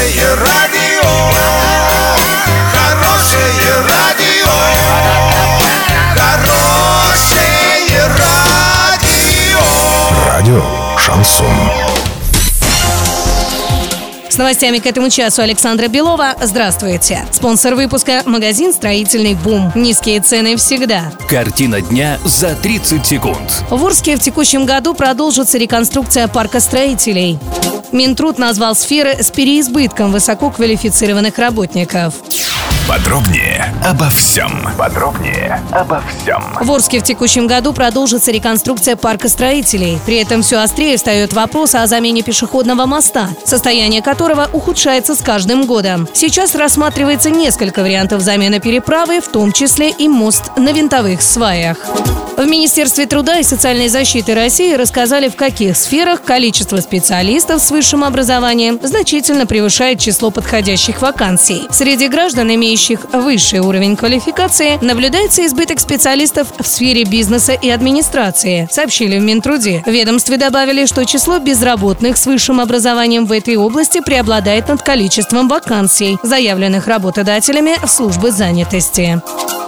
Хорошее радио, хорошее радио, хорошее радио. Радио Шансон. С новостями к этому часу Александра Белова. Здравствуйте. Спонсор выпуска – магазин «Строительный бум». Низкие цены всегда. Картина дня за 30 секунд. В Урске в текущем году продолжится реконструкция парка строителей. Минтруд назвал сферы с переизбытком высококвалифицированных работников. Подробнее обо всем. Подробнее обо всем. В Орске в текущем году продолжится реконструкция парка строителей. При этом все острее встает вопрос о замене пешеходного моста, состояние которого ухудшается с каждым годом. Сейчас рассматривается несколько вариантов замены переправы, в том числе и мост на винтовых сваях. В Министерстве труда и социальной защиты России рассказали, в каких сферах количество специалистов с высшим образованием значительно превышает число подходящих вакансий. Среди граждан, имеющих высший уровень квалификации, наблюдается избыток специалистов в сфере бизнеса и администрации, сообщили в Минтруде. В ведомстве добавили, что число безработных с высшим образованием в этой области преобладает над количеством вакансий, заявленных работодателями в службы занятости.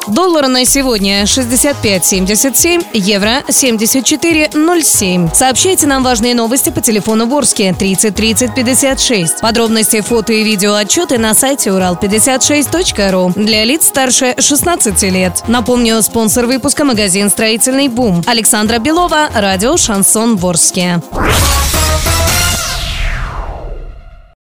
Доллар на сегодня 65.77, евро 74.07. Сообщайте нам важные новости по телефону Ворске 30 30 56. Подробности, фото и видео отчеты на сайте урал56.ру для лиц старше 16 лет. Напомню, спонсор выпуска магазин «Строительный бум». Александра Белова, радио «Шансон Ворске».